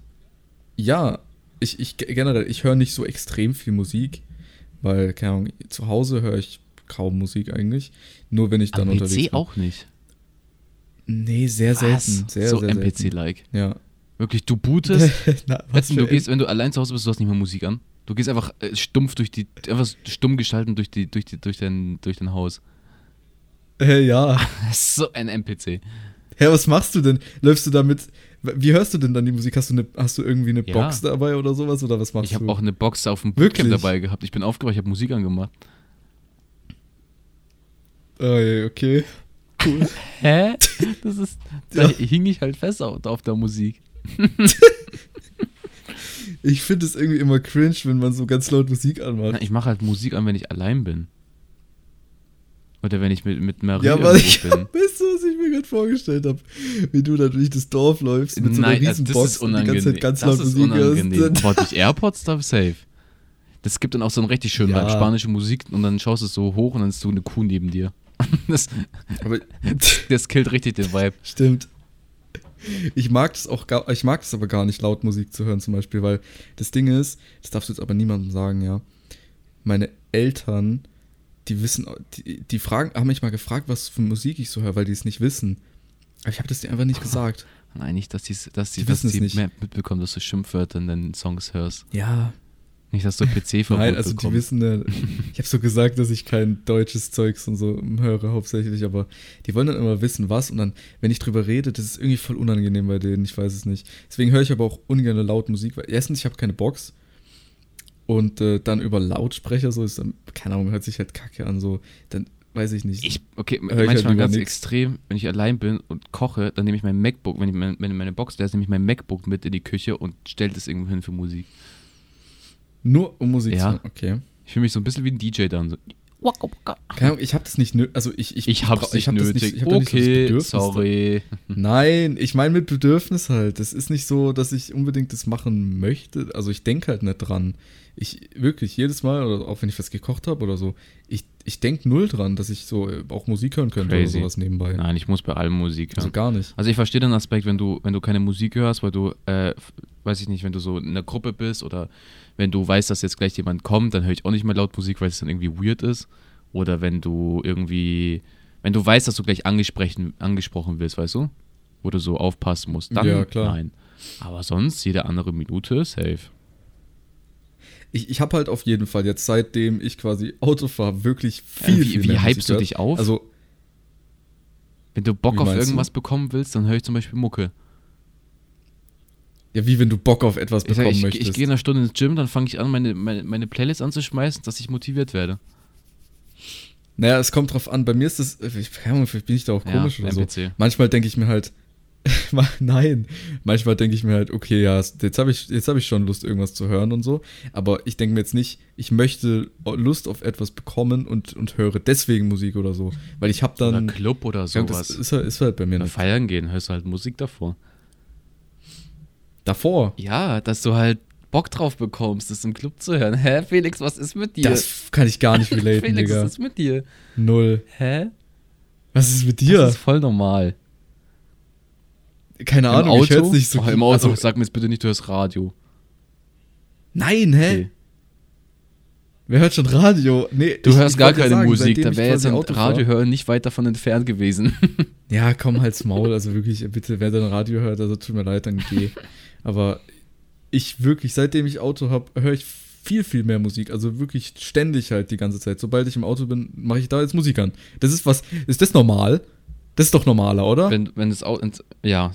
ja, ich, ich generell, ich höre nicht so extrem viel Musik, weil, keine Ahnung, zu Hause höre ich kaum Musik eigentlich. Nur wenn ich dann Am unterwegs PC bin. auch nicht. Nee, sehr selten. Was? Sehr, so sehr selten. NPC-like. Ja. Wirklich, du bootest, <laughs> Na, was du gehst, wenn du allein zu Hause bist, du hast nicht mehr Musik an. Du gehst einfach äh, stumpf durch die, einfach stumm gestalten durch die, durch die, durch dein, durch dein Haus. Äh, ja. <laughs> So ein NPC. Hä, was machst du denn? Läufst du damit? Wie hörst du denn dann die Musik? Hast du, eine, hast du irgendwie eine Ja. Box dabei oder sowas? Oder was machst Ich habe auch eine Box auf dem Wirklich? Bootcamp dabei gehabt. Ich bin aufgewacht, ich habe Musik angemacht. Oh, ja, okay. Cool. <laughs> Hä? Das ist. Da hing ich halt fest auf, der Musik. <laughs> Ich finde es irgendwie immer cringe, wenn man so ganz laut Musik Na, anmacht. ich mache halt Musik an, wenn ich allein bin. Oder wenn ich mit, mit Marie Ja, aber ich, bin. weißt du, was mir gerade vorgestellt habe? Wie du da durch das Dorf läufst mit so einer Nein, also das Riesenbox ist und die unangenehm. ganze Zeit ganz laut Musik unangenehm. hörst. <laughs> Boah, durch AirPods da safe. Das gibt dann auch so einen richtig schönen Ja. spanische Musik und dann schaust du es so hoch und dann ist so eine Kuh neben dir. <laughs> Das, Aber das killt richtig den Vibe. Stimmt. Ich mag das auch gar, ich mag das aber gar nicht, laut Musik zu hören zum Beispiel, weil das Ding ist, das darfst du jetzt aber niemandem sagen, ja. Meine Eltern, die wissen, die, die fragen, haben mich mal gefragt, was für Musik ich so höre, weil die es nicht wissen. Aber ich habe das dir einfach nicht gesagt. Nein, nicht, dass die, dass die, Die dass die nicht. mehr mitbekommen, dass du Schimpfwörter in deinen Songs hörst. Ja. Nicht, dass du PC-Verbot Nein, also die bekommst. wissen, ja, <laughs> ich habe so gesagt, dass ich kein deutsches Zeugs und so höre hauptsächlich, aber die wollen dann immer wissen, was und dann, wenn ich drüber rede, das ist irgendwie voll unangenehm bei denen, ich weiß es nicht. Deswegen höre ich aber auch ungern laut Musik, weil erstens, ich habe keine Box und äh, dann über Lautsprecher, so ist dann, keine Ahnung, hört sich halt kacke an, so, dann weiß ich nicht. Ich, okay, halt manchmal lieber ganz nix. extrem, wenn ich allein bin und koche, dann nehme ich mein MacBook, wenn ich mein, wenn meine Box da ist, nehme ich mein MacBook mit in die Küche und stelle das irgendwo hin für Musik. Nur um Musik Ja. zu hören, okay. Ich fühle mich so ein bisschen wie ein DJ dann. So. Keine Ahnung, ich habe das nicht nötig, also ich, ich, Ich hab's brauch- nicht hab das nötig. ich hab da nicht so okay, da- sorry. Nein, ich meine mit Bedürfnis halt. Das ist nicht so, dass ich unbedingt das machen möchte. Also ich denke halt nicht dran. Ich wirklich jedes Mal, oder auch wenn ich was gekocht habe oder so, ich, ich denke null dran, dass ich so äh, auch Musik hören könnte Crazy. oder sowas nebenbei. Nein, ich muss bei allem Musik hören. Also gar nicht. Also ich verstehe den Aspekt, wenn du, wenn du keine Musik hörst, weil du, äh, weiß ich nicht, wenn du so in einer Gruppe bist oder wenn du weißt, dass jetzt gleich jemand kommt, dann höre ich auch nicht mehr laut Musik, weil es dann irgendwie weird ist. Oder wenn du irgendwie, wenn du weißt, dass du gleich angesprochen, angesprochen wirst, weißt du? wo du so aufpassen musst. Dann Ja, klar. nein. Aber sonst, jede andere Minute, safe. Ich, ich habe halt auf jeden Fall jetzt, seitdem ich quasi Auto fahre, wirklich Äh, viel, wie viel wie mehr hypst du dich auf? Also, Wenn du Bock Wie auf meinst du? irgendwas bekommen willst, dann höre ich zum Beispiel Mucke. Ja, wie wenn du Bock auf etwas Ich, bekommen ich, möchtest. ich gehe in einer Stunde ins Gym, dann fange ich an, meine, meine, meine Playlist anzuschmeißen, dass ich motiviert werde. Naja, es kommt drauf an. Bei mir ist das, ich, keine Ahnung, vielleicht bin ich da auch Ja, komisch oder so. NPC. Manchmal denke ich mir halt, <laughs> nein, manchmal denke ich mir halt, okay, ja, jetzt habe ich, jetzt habe ich schon Lust, irgendwas zu hören und so. Aber ich denke mir jetzt nicht, ich möchte Lust auf etwas bekommen und, und höre deswegen Musik oder so. Weil ich habe Oder dann. Club oder ja, sowas. das ist, halt- ist halt bei mir Oder feiern gehen, hörst du halt Musik davor. Davor. Ja, dass du halt Bock drauf bekommst, das im Club zu hören. Hä, Felix, was ist mit dir? Das kann ich gar nicht <laughs> relaten, Felix, Digga. was ist mit dir? Null. Hä? Was ist mit Das dir? ist voll normal. Keine Im Ahnung, Auto? ich höre nicht so oh, Im Auto, Also, sag mir jetzt bitte nicht, du hörst Radio. nein, hä? Okay. Wer hört schon Radio? Nee, Du ich- hörst ich gar keine sagen, Musik, da wäre jetzt ein Auto fahr- Radio hören nicht weit davon entfernt gewesen. Ja, komm halt's Maul, also wirklich, bitte, wer dann Radio hört, also tut mir leid, dann geh. <laughs> Aber ich wirklich, seitdem ich Auto habe, höre ich viel, viel mehr Musik. Also wirklich ständig halt die ganze Zeit. Sobald ich im Auto bin, mache ich da jetzt Musik an. Das ist was, ist das normal? Das ist doch normaler, oder? wenn, wenn das Auto. Ja,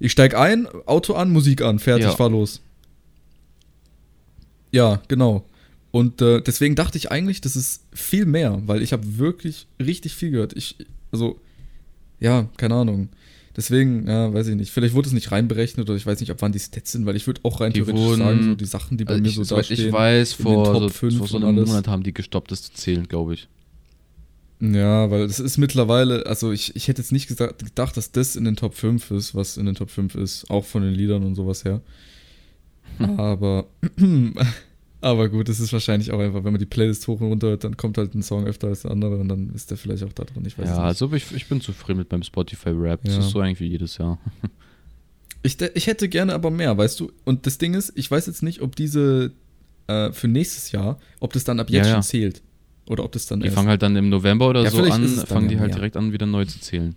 Ich steig ein, Auto an, Musik an, fertig, Ja. fahr los. Ja, genau. Und äh, deswegen dachte ich eigentlich, das ist viel mehr, weil ich habe wirklich richtig viel gehört. Ich, also, ja, keine Ahnung. Deswegen, ja, weiß ich nicht. Vielleicht wurde es nicht reinberechnet oder ich weiß nicht, ab wann die Stats sind, weil ich würde auch rein Die theoretisch wurden- sagen, so die Sachen, die bei also mir ich, so dastehen. ich weiß, vor Top so, 5 vor so einem. Monat haben die gestoppt, das zu zählen, glaube ich. Ja, weil es ist mittlerweile, also ich, ich hätte jetzt nicht gesagt, gedacht, dass das in den Top 5 ist, was in den Top 5 ist, auch von den Liedern und sowas her. Aber, aber gut, es ist wahrscheinlich auch einfach, wenn man die Playlist hoch und runter hört, dann kommt halt ein Song öfter als der andere und dann ist der vielleicht auch da drin, ich weiß Ja, nicht. also ich, ich bin zufrieden mit meinem Spotify-Rap. Das Ja. ist so eigentlich wie jedes Jahr. <laughs> Ich, ich hätte gerne aber mehr, weißt du? Und das Ding ist, ich weiß jetzt nicht, ob diese äh, für nächstes Jahr, ob das dann ab jetzt Ja, schon zählt. Oder ob das dann Die fangen halt dann im November oder Ja, so an, fangen die halt direkt an, wieder neu zu zählen.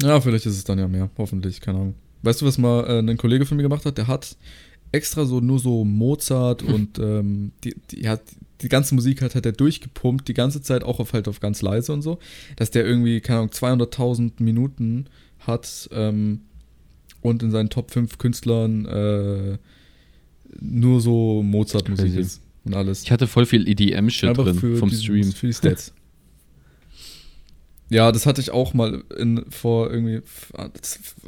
Ja, vielleicht ist es dann ja mehr. Hoffentlich, keine Ahnung. Weißt du, was mal äh, ein Kollege von mir gemacht hat? Der hat extra so nur so Mozart und ähm, die, die, hat, die ganze Musik hat, hat er durchgepumpt, die ganze Zeit auch auf halt auf ganz leise und so, dass der irgendwie, keine Ahnung, 200.000 Minuten hat ähm, und in seinen Top 5 Künstlern äh, nur so Mozart-Musik ist und alles. Ich hatte voll viel EDM-Shit drin vom diesen- Stream. Für die Stats. <laughs> Ja, das hatte ich auch mal in, vor irgendwie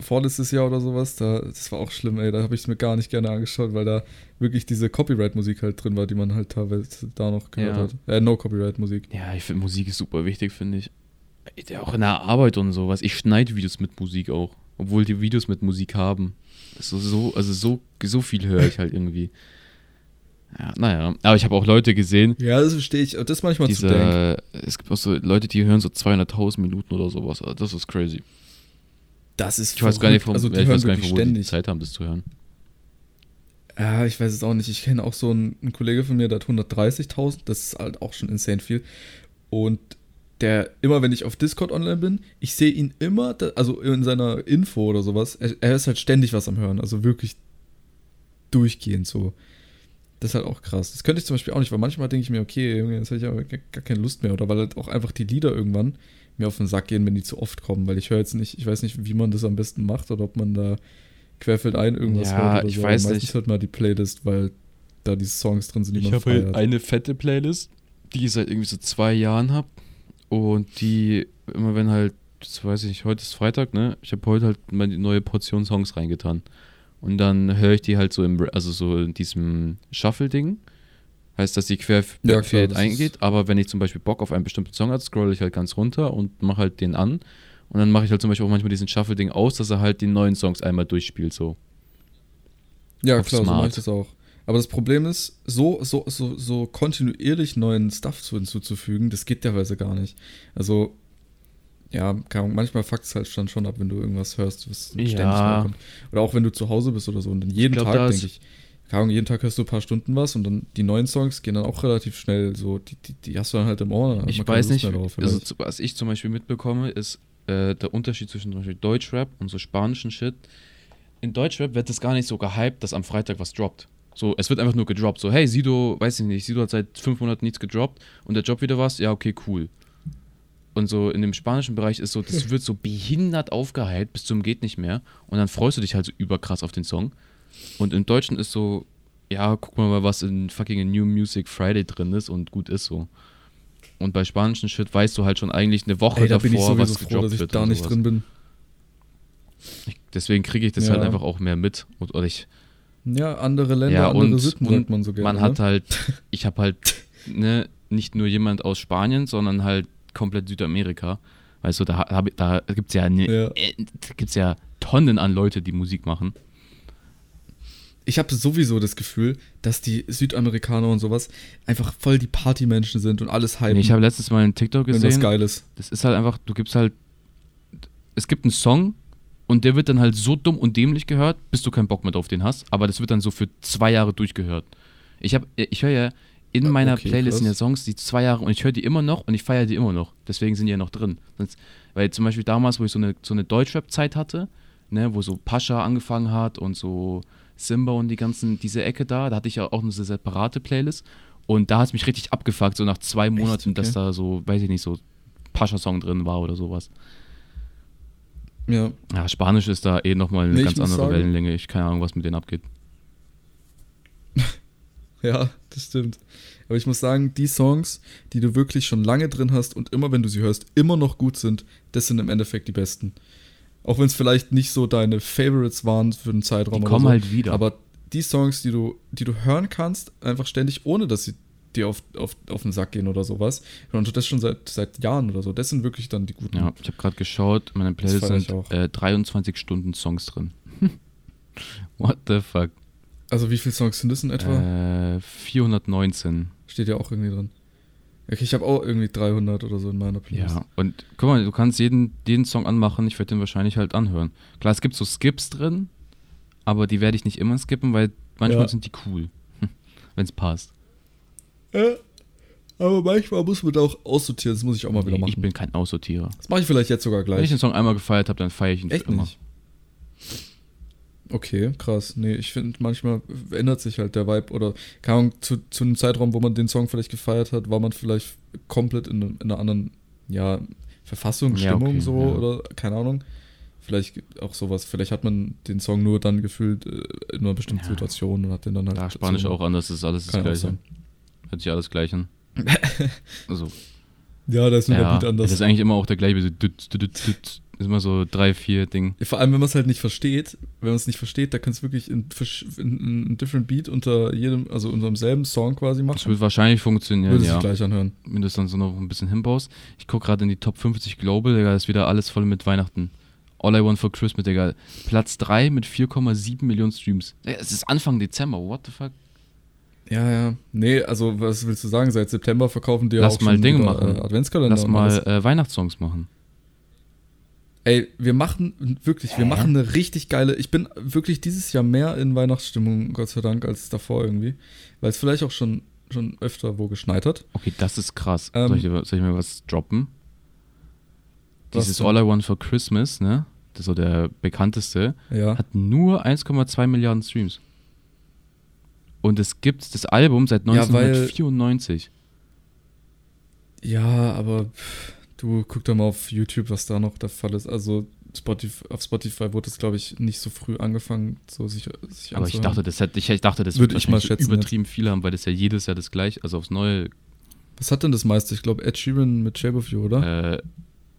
vorletztes Jahr oder sowas. Da, das war auch schlimm, ey. Da habe ich es mir gar nicht gerne angeschaut, weil da wirklich diese Copyright-Musik halt drin war, die man halt teilweise da noch gehört Ja. hat. Äh, No-Copyright-Musik. Ja, ich finde Musik ist super wichtig, finde ich. Auch in der Arbeit und sowas. Ich schneide Videos mit Musik auch. Obwohl die Videos mit Musik haben. Das so, also so, so viel höre ich halt irgendwie. Ja, naja. Aber ich habe auch Leute gesehen, Ja, das verstehe ich. Das ist manchmal zu denken. diese, es gibt auch so Leute, die hören so 200.000 Minuten oder sowas. Also Das ist crazy. Das ist Ich weiß gar nicht, von, also die ich weiß gar nicht, wo die. Zeit haben, das zu hören. Ja, ich weiß es auch nicht. Ich kenne auch so einen, einen Kollege von mir, der hat 130.000. Das ist halt auch schon insane viel. Und der, immer wenn ich auf Discord online bin, ich sehe ihn immer, also in seiner Info oder sowas, er, er ist halt ständig was am Hören. Also wirklich durchgehend so. Das ist halt auch krass. Das könnte ich zum Beispiel auch nicht, weil manchmal denke ich mir, okay, Junge, jetzt habe ich aber gar keine Lust mehr. Oder weil halt auch einfach die Lieder irgendwann mir auf den Sack gehen, wenn die zu oft kommen. Weil ich höre jetzt nicht, ich weiß nicht, wie man das am besten macht oder ob man da querfeldein irgendwas Ja, hört oder ich so. weiß Meistens nicht. hört man die Playlist, weil da diese Songs drin sind, die Ich man habe halt feiert. eine fette Playlist, die ich seit irgendwie so zwei Jahren habe. Und die, immer wenn halt, das weiß ich nicht, heute ist Freitag, ne? Ich habe heute halt meine neue Portion Songs reingetan. Und dann höre ich die halt so im, also so in diesem Shuffle-Ding. Heißt, dass die quer Ja, quer eingeht. Aber wenn ich zum Beispiel Bock auf einen bestimmten Song habe, scroll ich halt ganz runter und mache halt den an. Und dann mache ich halt zum Beispiel auch manchmal diesen Shuffle-Ding aus, dass er halt die neuen Songs einmal durchspielt, so. Ja, auf klar, so mache Smart. ich das auch. Aber das Problem ist, so, so, so, so kontinuierlich neuen Stuff zu hinzuzufügen, das geht teilweise gar nicht. Also, ja, keine Ahnung, manchmal fuckt es halt dann schon ab, wenn du irgendwas hörst, was ständig neu kommt. Oder auch wenn du zu Hause bist oder so. Und dann jeden glaub, Tag, denke ich, keine Ahnung, jeden Tag hörst du ein paar Stunden was und dann die neuen Songs gehen dann auch relativ schnell so, die, die, die hast du dann halt im Ohr. hat Ich weiß nicht, drauf, also was ich zum Beispiel mitbekomme, ist, äh, der Unterschied zwischen zum Beispiel Deutschrap und so spanischen Shit. In Deutschrap wird das gar nicht so gehypt, dass am Freitag was droppt. So, es wird einfach nur gedroppt. So, hey, Sido, weiß ich nicht, Sido hat seit fünf Monaten nichts gedroppt und der Job wieder was, ja, okay, cool. Und so in dem spanischen Bereich ist so, das <laughs> wird so behindert aufgehypt bis zum geht nicht mehr. Und dann freust du dich halt so überkrass auf den Song. Und im Deutschen ist so, ja, guck mal, was in fucking New Music Friday drin ist und gut ist so. Und bei spanischen Shit weißt du halt schon eigentlich eine Woche Ey, da davor, was froh, gedroppt dass ich da nicht sowas. drin bin. Deswegen kriege ich das Ja. halt einfach auch mehr mit. Und, oder ich, Ja, andere Länder, ja, andere und, Sitten, und man so gerne. man ne? hat halt, <laughs> ich habe halt ne, nicht nur jemand aus Spanien, sondern halt komplett Südamerika. Weißt du, da, da gibt es ja, ne, Ja. äh, gibt's ja Tonnen an Leute, die Musik machen. ich habe sowieso das Gefühl, dass die Südamerikaner und sowas einfach voll die Partymenschen sind und alles hypen, Nee, ich habe letztes Mal einen TikTok wenn das gesehen. geil ist. Das ist halt einfach, du gibst halt, es gibt einen Song und der wird dann halt so dumm und dämlich gehört, bis du keinen Bock mehr auf den hast, aber das wird dann so für zwei Jahre durchgehört. Ich habe, ich höre ja in Ah, meiner okay, Playlist sind ja. Songs, die zwei Jahre und ich höre die immer noch und ich feiere die immer noch. Deswegen sind die ja noch drin. Sonst, weil zum Beispiel damals, wo ich so eine, so eine Deutschrap-Zeit hatte, ne, wo so Pascha angefangen hat und so Simba und die ganzen, diese Ecke da, da hatte ich ja auch eine separate Playlist und da hat es mich richtig abgefuckt, so nach zwei Monaten, dass Okay. da so, weiß ich nicht, so Pascha-Song drin war oder sowas. Ja, Ja, Spanisch ist da eh nochmal eine Nee, ganz andere sagen- Wellenlänge. Ich keine Ahnung, was mit denen abgeht. Ja, das stimmt. Aber ich muss sagen, die Songs, die du wirklich schon lange drin hast und immer, wenn du sie hörst, immer noch gut sind, das sind im Endeffekt die besten. Auch wenn es vielleicht nicht so deine Favorites waren für einen Zeitraum Die kommen so. halt wieder. Aber die Songs, die du, die du hören kannst, einfach ständig, ohne dass sie dir auf, auf, auf den Sack gehen oder sowas. Und das schon seit, seit Jahren oder so. Das sind wirklich dann die guten. Ja, ich habe gerade geschaut, meine Playlist feier ich sind auch. äh, 23 Stunden Songs drin. <laughs> What the fuck? Also wie viele Songs sind das in etwa? Äh, 419. Steht ja auch irgendwie drin. Okay, ich habe auch irgendwie 300 oder so in meiner Playlist. Ja, und guck mal, du kannst jeden, jeden Song anmachen, ich werde den wahrscheinlich halt anhören. Klar, es gibt so Skips drin, aber die werde ich nicht immer skippen, weil manchmal Ja. sind die cool. <laughs> Wenn es passt. Ja, aber manchmal muss man da auch aussortieren, das muss ich auch mal wieder Nee, machen. ich bin kein Aussortierer. das mache ich vielleicht jetzt sogar Wenn ich gleich. den Song einmal gefeiert habe, dann feiere ich ihn Echt immer. nicht? Okay, krass. Nee, ich finde, manchmal ändert sich halt der Vibe oder, keine Ahnung, zu, zu einem Zeitraum, wo man den Song vielleicht gefeiert hat, war man vielleicht komplett in, in einer anderen, ja, Verfassung, Ja, Stimmung okay, so ja. oder, keine Ahnung. Vielleicht auch sowas, vielleicht hat man den Song nur dann gefühlt äh, in einer bestimmten Ja. Situation und hat den dann halt. Da Spanisch so- auch anders, ist alles das Gleiche. Hört sich alles gleich an. <laughs> Also, Ja, da ist nur ja, der Beat anders. das ist eigentlich immer auch der gleiche. So, düt, düt, düt. Ist immer so drei, vier Ding. Vor allem, wenn man es halt nicht versteht, wenn man es nicht versteht, da kannst du wirklich in, different Beat unter jedem, also unter demselben Song quasi Das machen. wird wahrscheinlich funktionieren, Würde ja. sich gleich anhören. Wenn du es dann so noch ein bisschen hinbaust. Ich gucke gerade in die Top 50 Global, Digga, ist wieder alles voll mit Weihnachten. All I Want for Christmas, Digga. Platz 3 mit 4,7 Millionen Streams. Es ist Anfang Dezember, what the fuck? Ja, ja. Nee, also was willst du sagen? Seit September verkaufen die Lass auch mal schon Dinge machen. Äh, Adventskalender. Lass mal äh, Weihnachtssongs machen. Ey, wir machen wirklich, wir Hä? machen eine richtig geile. Ich bin wirklich dieses Jahr mehr in Weihnachtsstimmung, Gott sei Dank, als davor irgendwie. Weil es vielleicht auch schon, schon öfter wo geschneit hat. Okay, das ist krass. Ähm, soll, ich, soll ich mir was droppen? Was Dieses denn? All I Want for Christmas, ne? Das ist so der bekannteste. Ja. Hat nur 1,2 Milliarden Streams. Und es gibt das Album seit Ja, weil- 1994. Ja, aber pff, du guck doch mal auf YouTube, was da noch der Fall ist. Also Spotify, auf Spotify wurde es, glaube ich, nicht so früh angefangen, so sich, sich Aber ich dachte, das hätte, ich, ich dachte, das Würde ich mal schätzen übertrieben viele haben, weil das ja jedes Jahr das gleiche, also aufs Neue. Was hat denn das meiste? Ich glaube, Ed Sheeran mit Shape of You, oder? Äh,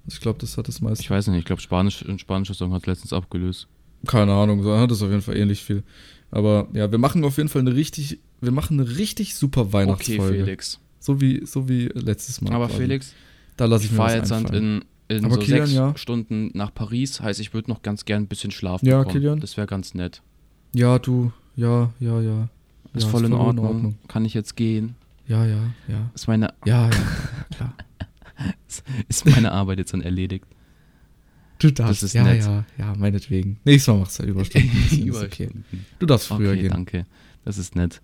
ich glaube, das hat das meiste. ich weiß nicht, ich glaube, Spanisch, ein spanischer Song hat letztens abgelöst. Keine Ahnung, so hat es auf jeden Fall ähnlich viel. Aber ja, wir machen auf jeden Fall eine richtig, wir machen eine richtig super Weihnachtsfolge. Felix. So wie, so wie letztes Mal. Aber quasi. Felix, da lasse ich ich fahre jetzt einfallen. in, in Aber so Kilian, sechs ja. Stunden nach Paris, heißt, ich würde noch ganz gern ein bisschen Schlaf Ja, bekommen. Kilian? Das wäre ganz nett. Ja, du, ja, ja, ja. Ist Ja, voll in Ordnung. Kann ich jetzt gehen? Ja, ja, ja. Ist meine, Ja, ja, <laughs> klar. ist meine Arbeit jetzt dann erledigt? Du darfst, ist ja, nett. ja, ja, meinetwegen. Nächstes Mal machst du Überstunden. <laughs> Das ist okay. Überstunden. Du darfst früher Okay, gehen. danke. Das ist nett.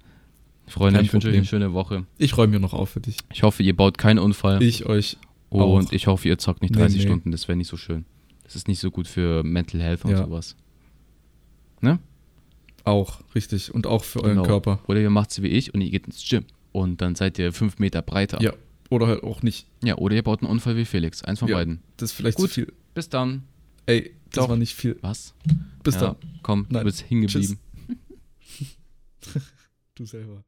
Freunde, ich wünsche euch eine schöne Woche. Ich räume mir noch auf für dich. Ich hoffe, ihr baut keinen Unfall. Ich euch und auch. ich hoffe, ihr zockt nicht Nee, 30 nee. Stunden. Das wäre nicht so schön. Das ist nicht so gut für Mental Health und Ja. sowas. Ne? Auch, richtig. Und auch für euren Genau. Körper. Oder ihr macht's wie ich und ihr geht ins Gym. Und dann seid ihr fünf Meter breiter. Ja. Oder halt auch nicht. Ja, oder ihr baut einen Unfall wie Felix. Eins von Ja. beiden. Das ist vielleicht Gut. zu viel. Bis dann. Ey, das Doch. war nicht viel. Was? Bis ja, dann. Komm, Nein. du bist hängen geblieben. <laughs> Du selber.